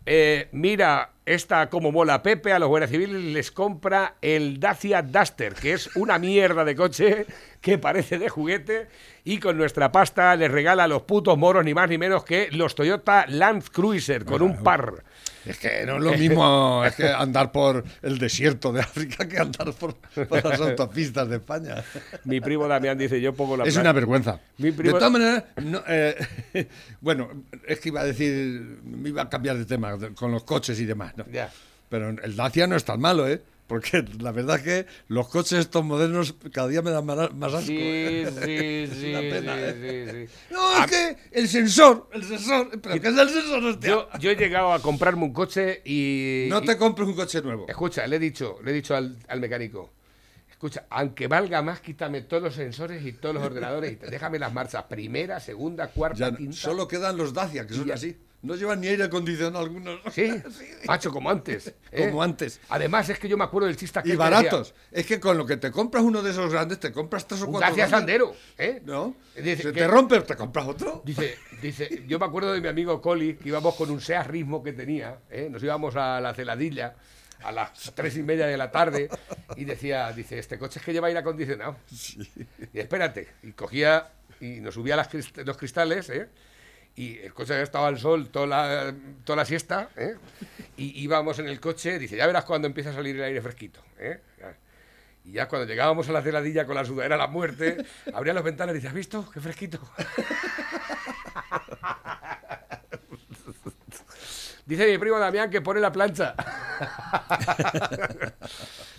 Eh, mira, esta como mola Pepe, a los guardias civiles les compra el Dacia Duster, que es una mierda de coche que parece de juguete, y con nuestra pasta les regala a los putos moros ni más ni menos que los Toyota Land Cruiser con un par. Es que no es lo mismo es que andar por el desierto de África que andar por, por las autopistas de España. Mi primo Damián dice, yo pongo la Es una vergüenza. Mi primo- De todas maneras, no, eh, bueno, es que iba a decir, me iba a cambiar de tema con los coches y demás, ¿no? Ya. Pero el Dacia no es tan malo, ¿eh? Porque la verdad es que los coches estos modernos cada día me dan más, asco. Sí, ¿eh? sí, sí, una pena, sí, ¿eh? sí, sí. No, es que el sensor, el sensor, pero ¿qué es el sensor? hostia? Yo, yo he llegado a comprarme un coche y... no y- te compres un coche nuevo. Escucha, le he dicho, le he dicho al, al mecánico, escucha, aunque valga más, quítame todos los sensores y todos los ordenadores y déjame las marchas, primera, segunda, cuarta, Ya quinta. solo quedan los Dacia, que son ya. así. No llevan ni aire acondicionado algunos. Sí, macho, como antes. ¿eh? Como antes. Además, es que yo me acuerdo del chiste aquel Y que baratos. decía, Es que con lo que te compras uno de esos grandes, te compras tres o cuatro. Grandes. Sandero, ¿eh? ¿No? Dice Se que- te rompe, te compras otro. Dice, dice, yo me acuerdo de mi amigo Coli, que íbamos con un Seat Ritmo que tenía, ¿eh? nos íbamos a la celadilla a las tres y media de la tarde y decía, dice, este coche es que lleva aire acondicionado. Y espérate, y cogía y nos subía las los cristales, ¿eh? Y el coche había estado al sol toda la, toda la siesta, ¿eh? y íbamos en el coche, dice, ya verás cuando empieza a salir el aire fresquito. ¿eh? Y ya cuando llegábamos a la celadilla con la sudadera a la muerte, abría las ventanas y dice, ¿has visto? ¡Qué fresquito! Dice mi primo Damián que pone la plancha.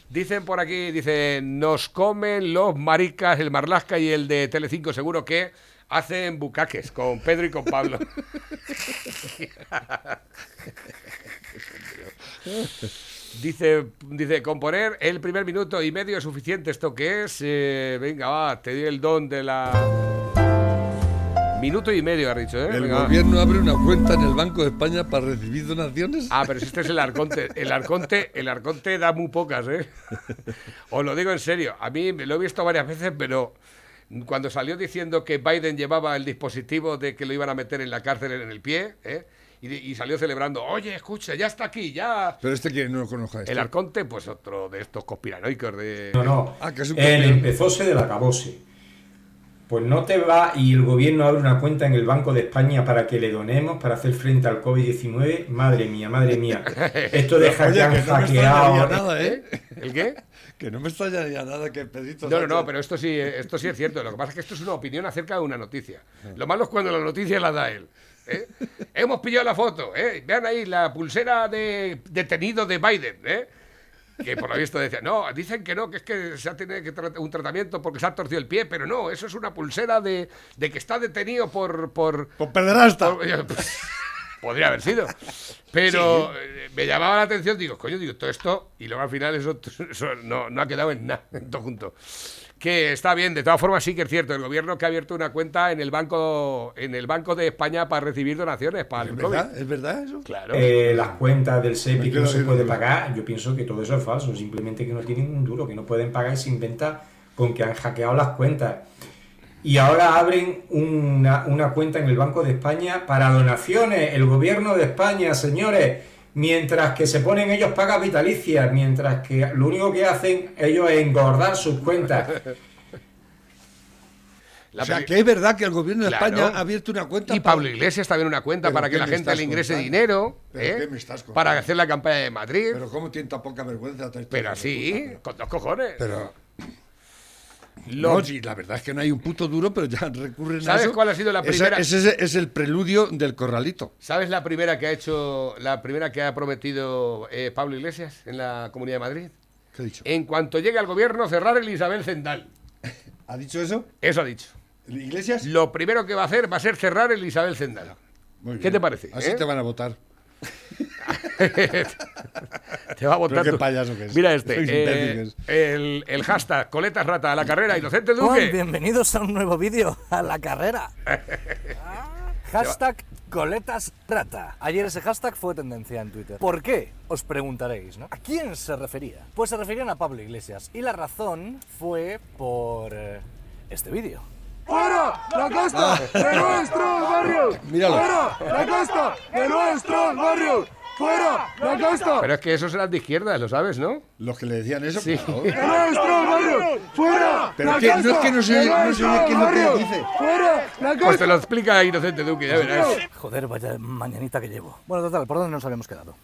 Dicen por aquí, dice, nos comen los maricas, el Marlasca y el de Telecinco, seguro que hacen bucaques con Pedro y con Pablo. Dice, dice, componer el primer minuto y medio es suficiente. ¿Esto qué es? Eh, venga, va, te di el don de la... Minuto y medio, ha dicho, ¿eh? El Venga, va. gobierno abre una cuenta en el Banco de España para recibir donaciones. Ah, pero si este es el Arconte. El Arconte, el Arconte da muy pocas, ¿eh? Os lo digo en serio. A mí me lo he visto varias veces, pero cuando salió diciendo que Biden llevaba el dispositivo de que lo iban a meter en la cárcel en el pie, ¿eh? Y, y salió celebrando, oye, escucha, ya está aquí, ya. Pero este que no lo conozca. Este. El Arconte, pues otro de estos conspiranoicos de... No, no. Ah, que es un El empezóse del acabose. Pues no te va y el gobierno abre una cuenta en el Banco de España para que le donemos para hacer frente al COVID-19. Madre mía, madre mía. Esto deja Oye, que han no me hackeado. nada, ¿eh? ¿El qué? Que no me extrañaría nada que Pedrito No, no, no, pero esto sí, esto sí es cierto. Lo que pasa es que esto es una opinión acerca de una noticia. Lo malo es cuando la noticia la da él. ¿eh? Hemos pillado la foto, ¿eh? Vean ahí la pulsera de detenido de Biden, ¿eh? Que por lo visto decía, no, dicen que no, que es que se ha tenido que tratar un tratamiento porque se ha torcido el pie, pero no, eso es una pulsera de, de que está detenido por... Por, por pederasta. Podría haber sido. Pero eh, me llamaba la atención, digo, coño, digo, todo esto, y luego al final eso, eso no, no ha quedado en nada, en todo junto. Que está bien, de todas formas sí que es cierto, el gobierno que ha abierto una cuenta en el banco, en el Banco de España para recibir donaciones para el ¿Es COVID. verdad? ¿Es verdad eso? Claro. Eh, las cuentas del SEPI que no se puede pagar, yo pienso que todo eso es falso, simplemente que no tienen un duro, que no pueden pagar y se inventa con que han hackeado las cuentas. Y ahora abren una, una cuenta en el Banco de España para donaciones, el gobierno de España, señores, mientras que se ponen ellos pagas vitalicias, mientras que lo único que hacen ellos es engordar sus cuentas. La o sea, que es verdad que el gobierno de Claro. España ha abierto una cuenta Y Pablo Iglesias también una cuenta ¿Pero para que la gente le ingrese contando? dinero ¿Pero ¿eh? qué me estás contando? para hacer la campaña de Madrid. Pero cómo tiene tan poca vergüenza. Pero así, con dos cojones. Pero... Lo- No, sí, la verdad es que no hay un puto duro, pero ya recurren a ¿Sabes cuál ha sido la primera? Ese, ese es el preludio del corralito. ¿Sabes la primera que ha hecho, la primera que ha prometido eh, Pablo Iglesias en la Comunidad de Madrid? ¿Qué ha dicho? En cuanto llegue al gobierno, cerrar el Isabel Zendal. ¿Ha dicho eso? Eso ha dicho. ¿Iglesias? Lo primero que va a hacer va a ser cerrar el Isabel Zendal. Muy ¿Qué bien. te parece? Así eh? te van a votar. Te va a votar. Pero qué tú. payaso que es. Mira este. Eh, el, el hashtag coletas rata a la carrera, inocente Duque. bienvenidos a un nuevo vídeo, a la carrera. Hashtag coletas rata. Ayer ese hashtag fue tendencia en Twitter. ¿Por qué? Os preguntaréis, ¿no? ¿A quién se refería? Pues se referían a Pablo Iglesias. Y la razón fue por eh, este vídeo. ¡Fuera la costa de nuestros barrios! ¡Fuera la costa de nuestros barrios! ¡Fuera la costa Pero es que esos eran de izquierda, lo sabes, ¿no? Los que le decían eso, Sí. claro. barrios! ¡Fuera Pero la que- no es que no se- de no se oye nuestros qué es lo que dice. ¡Fuera la costa! Pues te lo explica inocente Duque, ya verás. Joder, vaya mañanita que llevo. Bueno, total, ¿por dónde nos habíamos quedado?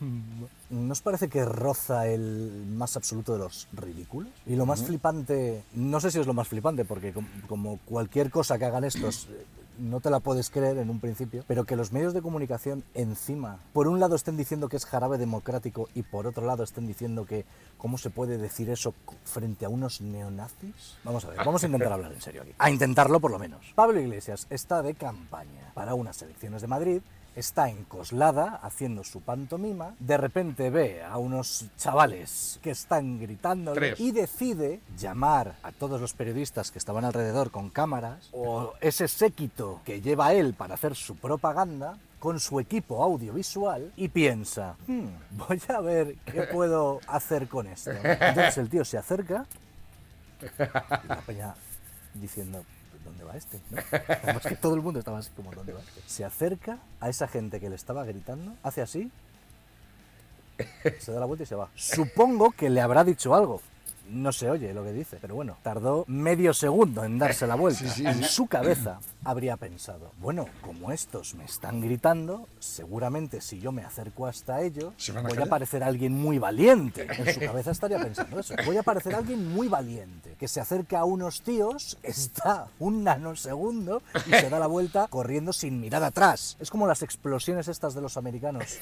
¿No os parece que roza el más absoluto de los ridículos? Y lo más Ujú. flipante, no sé si es lo más flipante, porque com- como cualquier cosa que hagan estos, eh, no te la puedes creer en un principio, pero que los medios de comunicación encima, por un lado estén diciendo que es jarabe democrático y por otro lado estén diciendo que, ¿cómo se puede decir eso frente a unos neonazis? Vamos a ver, vamos a intentar hablar en serio aquí. A intentarlo por lo menos. Pablo Iglesias está de campaña para unas elecciones de Madrid está en Coslada haciendo su pantomima, de repente ve a unos chavales que están gritando y decide llamar a todos los periodistas que estaban alrededor con cámaras o ese séquito que lleva él para hacer su propaganda con su equipo audiovisual y piensa, "Hmm, voy a ver qué puedo hacer con esto. Entonces el tío se acerca y la peña diciendo, ¿dónde va este? ¿no? Como es que todo el mundo estaba así como, ¿dónde va este? Se acerca a esa gente que le estaba gritando, hace así, se da la vuelta y se va. Supongo que le habrá dicho algo. No se oye lo que dice, pero bueno, tardó medio segundo en darse la vuelta. Sí, sí, en su cabeza habría pensado, bueno, como estos me están gritando, seguramente si yo me acerco hasta ellos, a voy a parecer alguien muy valiente. En su cabeza estaría pensando eso. Voy a parecer alguien muy valiente, que se acerca a unos tíos, está un nanosegundo y se da la vuelta corriendo sin mirar atrás. Es como las explosiones estas de los americanos,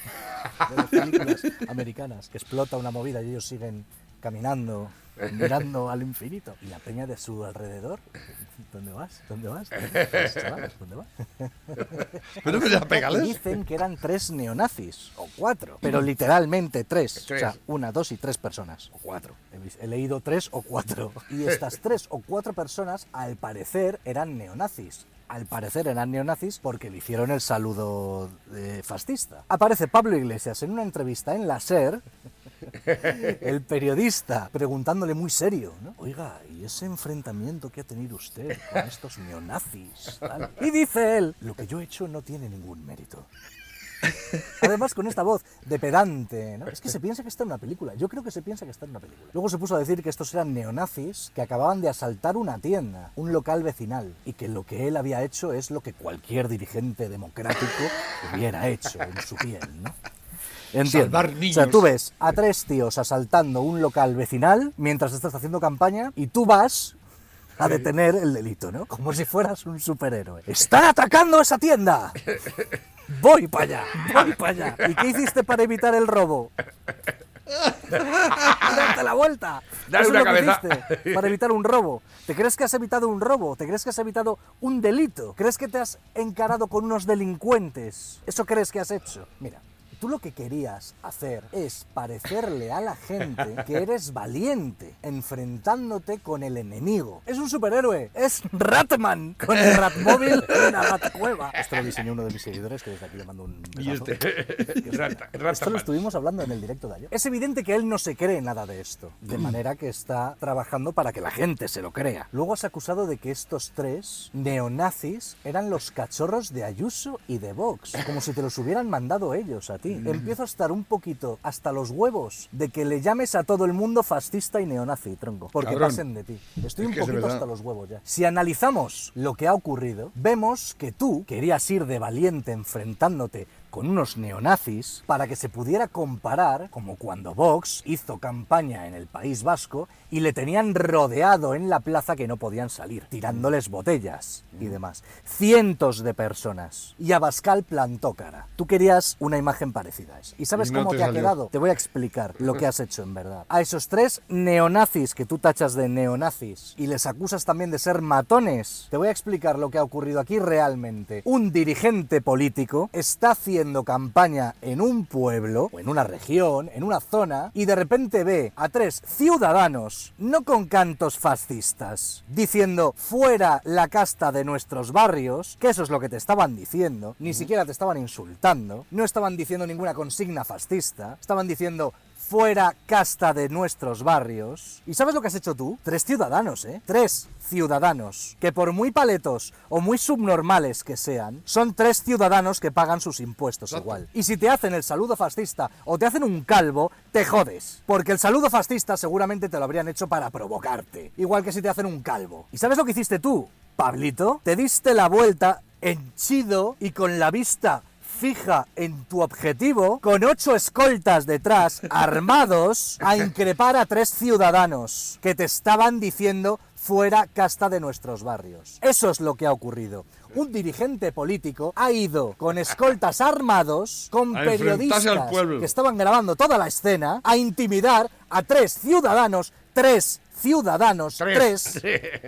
de las películas americanas, que explota una movida y ellos siguen caminando, mirando al infinito. Y la peña de su alrededor. ¿Dónde vas? ¿Dónde vas? ¿Dónde vas, chaval? ¿Dónde vas? Pero dicen que eran tres neonazis, o cuatro, pero literalmente tres. Tres. O sea, una, dos y tres personas, o cuatro. He, he leído tres o cuatro. Y estas tres o cuatro personas, al parecer, eran neonazis. Al parecer eran neonazis porque le hicieron el saludo eh, fascista. Aparece Pablo Iglesias en una entrevista en la SER el periodista preguntándole muy serio, ¿no? Oiga, ¿y ese enfrentamiento que ha tenido usted con estos neonazis? tal?". Y dice él, lo que yo he hecho no tiene ningún mérito. Además, con esta voz de pedante, ¿no? Es que se piensa que está en una película. Yo creo que se piensa que está en una película. Luego se puso a decir que estos eran neonazis que acababan de asaltar una tienda, un local vecinal, y que lo que él había hecho es lo que cualquier dirigente democrático hubiera hecho en su piel, ¿no? Entiendo. Salvar O sea, niños. tú ves a tres tíos asaltando un local vecinal mientras estás haciendo campaña y tú vas a detener el delito, ¿no? Como si fueras un superhéroe. ¡Están atacando esa tienda! Voy para allá, voy para allá. ¿Y qué hiciste para evitar el robo? Darte la vuelta. Dale Eso una es lo que hiciste para evitar un robo. ¿Te crees que has evitado un robo? ¿Te crees que has evitado un delito? ¿Crees que te has encarado con unos delincuentes? ¿Eso crees que has hecho? Mira. Tú lo que querías hacer es parecerle a la gente que eres valiente, enfrentándote con el enemigo. Es un superhéroe, es Ratman, con el Ratmóvil en la Ratcueva. Esto lo diseñó uno de mis seguidores, que desde aquí le mando un Y este. Rata, Esto lo estuvimos hablando en el directo de ayer. Es evidente que él no se cree nada de esto, de manera que está trabajando para que la gente se lo crea. Luego has acusado de que estos tres neonazis eran los cachorros de Ayuso y de Vox, como si te los hubieran mandado ellos a ti. Empiezo a estar un poquito hasta los huevos de que le llames a todo el mundo fascista y neonazi, tronco, porque Cabrón. pasen de ti. Estoy Es un poquito hasta los huevos ya. Si analizamos lo que ha ocurrido, vemos que tú querías ir de valiente enfrentándote con unos neonazis para que se pudiera comparar como cuando Vox hizo campaña en el País Vasco y le tenían rodeado en la plaza que no podían salir, tirándoles botellas y demás. Cientos de personas. Y Abascal plantó cara. Tú querías una imagen parecida a esa. ¿Y sabes Y no cómo te te, ha quedado? Te voy a explicar lo que has hecho en verdad. A esos tres neonazis que tú tachas de neonazis y les acusas también de ser matones, te voy a explicar lo que ha ocurrido aquí realmente. Un dirigente político está haciendo campaña en un pueblo, o en una región, en una zona, y de repente ve a tres ciudadanos, no con cantos fascistas, diciendo fuera la casta de nuestros barrios, que eso es lo que te estaban diciendo, ni siquiera te estaban insultando, no estaban diciendo ninguna consigna fascista, estaban diciendo fuera casta de nuestros barrios. ¿Y sabes lo que has hecho tú? Tres ciudadanos, ¿eh? Tres ciudadanos, que por muy paletos o muy subnormales que sean, son tres ciudadanos que pagan sus impuestos igual. Y si te hacen el saludo fascista o te hacen un calvo, te jodes. Porque el saludo fascista seguramente te lo habrían hecho para provocarte. Igual que si te hacen un calvo. ¿Y sabes lo que hiciste tú? Pablito, te diste la vuelta henchido y con la vista fija en tu objetivo, con ocho escoltas detrás, armados, a increpar a tres ciudadanos que te estaban diciendo fuera casta de nuestros barrios. Eso es lo que ha ocurrido. Un dirigente político ha ido con escoltas armados, con A periodistas al que estaban grabando toda la escena, a intimidar a tres ciudadanos, tres ciudadanos, tres,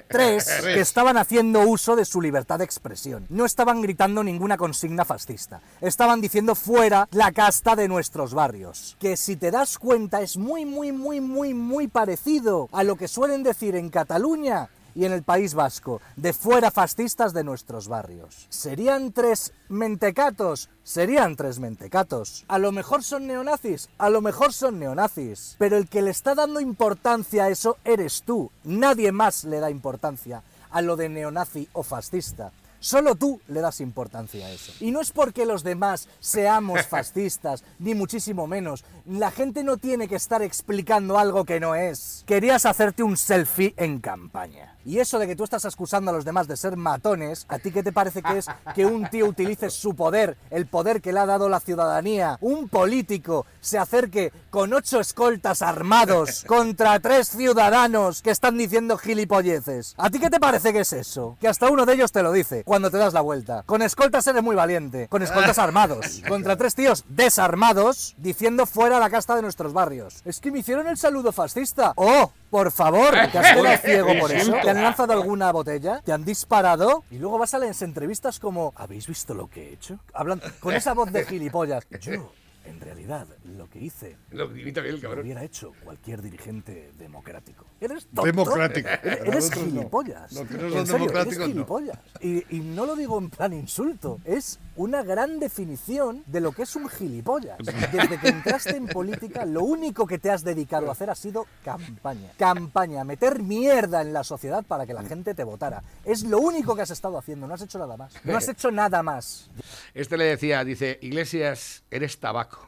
tres, que estaban haciendo uso de su libertad de expresión. No estaban gritando ninguna consigna fascista. Estaban diciendo fuera la casta de nuestros barrios. Que si te das cuenta es muy, muy, muy, muy, muy parecido a lo que suelen decir en Cataluña y en el País Vasco, de fuera fascistas de nuestros barrios. ¿Serían tres mentecatos? Serían tres mentecatos. A lo mejor son neonazis, a lo mejor son neonazis. Pero el que le está dando importancia a eso eres tú. Nadie más le da importancia a lo de neonazi o fascista. Solo tú le das importancia a eso. Y no es porque los demás seamos fascistas, ni muchísimo menos. La gente no tiene que estar explicando algo que no es. Querías hacerte un selfie en campaña. Y eso de que tú estás acusando a los demás de ser matones, ¿a ti qué te parece que es que un tío utilice su poder, el poder que le ha dado la ciudadanía, un político, se acerque con ocho escoltas armados contra tres ciudadanos que están diciendo gilipolleces? ¿A ti qué te parece que es eso? Que hasta uno de ellos te lo dice. Cuando te das la vuelta. Con escoltas eres muy valiente. Con escoltas armados. Contra tres tíos desarmados diciendo fuera la casta de nuestros barrios. Es que me hicieron el saludo fascista. ¡Oh! Por favor, ¿te has quedado ciego por eso? ¿Te han lanzado alguna botella? ¿Te han disparado? Y luego vas a las entrevistas como ¿Habéis visto lo que he hecho? Hablan con esa voz de gilipollas. Yo, en realidad, lo que hice Lo el lo hubiera hecho cualquier dirigente democrático. Eres tonto. Democrático. Eres, no. gilipollas. Que no En son serio, democráticos, eres no. gilipollas. Y, y no lo digo en plan insulto. Es una gran definición de lo que es un gilipollas. Desde que entraste en política, lo único que te has dedicado a hacer ha sido campaña. Campaña, meter mierda en la sociedad para que la gente te votara. Es lo único que has estado haciendo. No has hecho nada más. No has hecho nada más. Este le decía, dice, Iglesias, eres tabaco.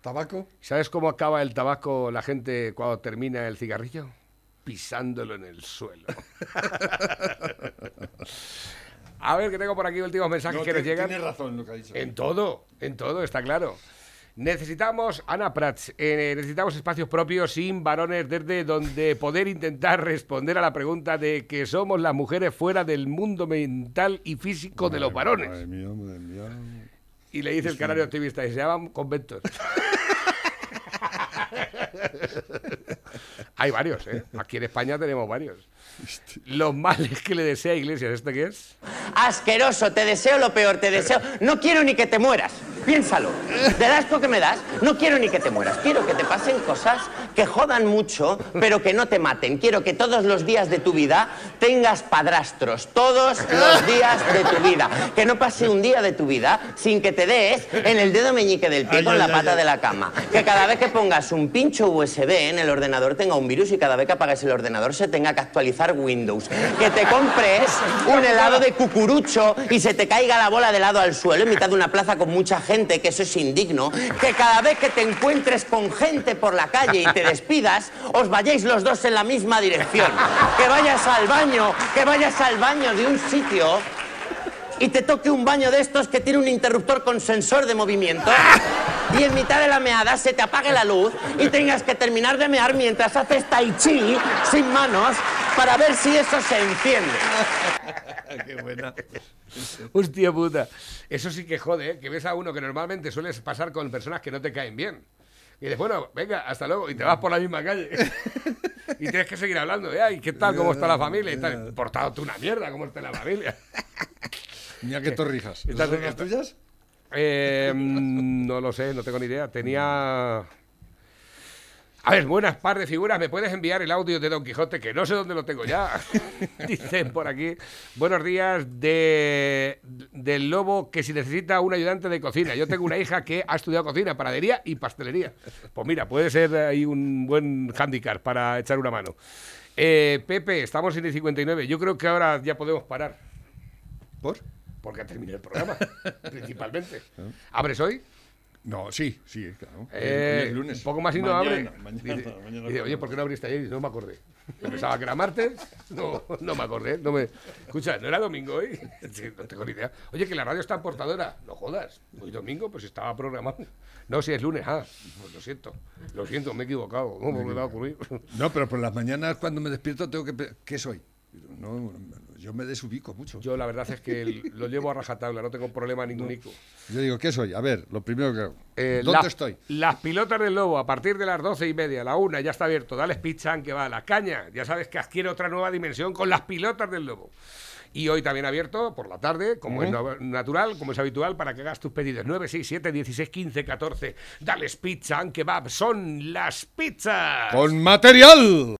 ¿Tabaco? ¿Sabes cómo acaba el tabaco la gente cuando termina el cigarrillo? Pisándolo en el suelo. A ver, que tengo por aquí últimos mensajes No, que nos llegan. Tienes razón lo que ha dicho. En todo, en todo, está claro. Necesitamos, Ana Prats, eh, necesitamos espacios propios sin varones desde donde poder intentar responder a la pregunta de que somos las mujeres fuera del mundo mental y físico de los varones. Madre mía, madre mía. Y le dice el canario optimista, y se llaman conventos. Hay varios, ¿eh? Aquí en España tenemos varios. Los males que le desea Iglesias, ¿este qué es? Asqueroso, te deseo lo peor, te deseo. No quiero ni que te mueras. Piénsalo. ¿Te das asco que me das? No quiero ni que te mueras. Quiero que te pasen cosas que jodan mucho, pero que no te maten. Quiero que todos los días de tu vida tengas padrastros. Todos los días de tu vida. Que no pase un día de tu vida sin que te des en el dedo meñique del pie Ay, con ay, la ay, pata ay. de la cama. Que cada vez que pongas un pincho USB en el ordenador tenga un virus y cada vez que apagues el ordenador se tenga que actualizar Windows. Que te compres un helado de cucurucho y se te caiga la bola de helado al suelo en mitad de una plaza con mucha gente, que eso es indigno. Que cada vez que te encuentres con gente por la calle y te despidas, os vayáis los dos en la misma dirección. Que vayas al baño, que vayas al baño de un sitio y te toque un baño de estos que tiene un interruptor con sensor de movimiento y en mitad de la meada se te apague la luz y tengas que terminar de mear mientras haces tai chi sin manos para ver si eso se enciende. Qué buena. Hostia puta. Eso sí que jode, ¿eh? Que ves a uno que normalmente sueles pasar con personas que no te caen bien. Y dices, bueno, venga, hasta luego. Y te vas por la misma calle. y tienes que seguir hablando. ¿eh? Ay, ¿qué tal? ¿Cómo está la familia? Y tal. Portado tú una mierda, ¿cómo está la familia? Qué torrijas. Estas- ¿Son las tuyas? Eh, mm, no lo sé, no tengo ni idea. Tenía. A ver, buenas par de figuras. ¿Me puedes enviar el audio de Don Quijote? Que no sé dónde lo tengo ya. Dicen por aquí. Buenos días de, del lobo que si necesita un ayudante de cocina. Yo tengo una hija que ha estudiado cocina, panadería y pastelería. Pues mira, puede ser ahí un buen handicap para echar una mano. Eh, Pepe, estamos en el 59. Yo creo que ahora ya podemos parar. ¿Por? Porque terminé el programa, principalmente. ¿Abres hoy? No, sí, sí, claro. Eh, es lunes. Un poco más y no abre. Mañana, mañana, Dice, mañana dice, oye, ¿por qué no abriste ayer? No me acordé. Yo pensaba que era martes. No, no me acordé. No me... Escucha, ¿no era domingo hoy? Sí, no tengo ni idea. Oye, que la radio está en portadora. No jodas. Hoy domingo, pues estaba programado. No, si es lunes. Ah, pues lo siento. Lo siento, me he equivocado. ¿Cómo me va a ocurrir? No, pero por las mañanas cuando me despierto tengo que... ¿Qué soy? No, yo me desubico mucho. Yo la verdad es que el- lo llevo a rajatabla. No tengo problema ningún. Yo digo, ¿qué soy? A ver, lo primero que hago. Eh, ¿Dónde las- estoy? Las pilotas del lobo, a partir de las doce y media, la una, ya está abierto. Dale pizzan que va a la caña. Ya sabes que adquiere otra nueva dimensión con las pilotas del lobo. Y hoy también abierto por la tarde, como es no- natural, como es habitual, para que hagas tus pedidos. 9, 6, 7, 16, 15, 14. Dales pizza, que va. Son las pizzas. Con material.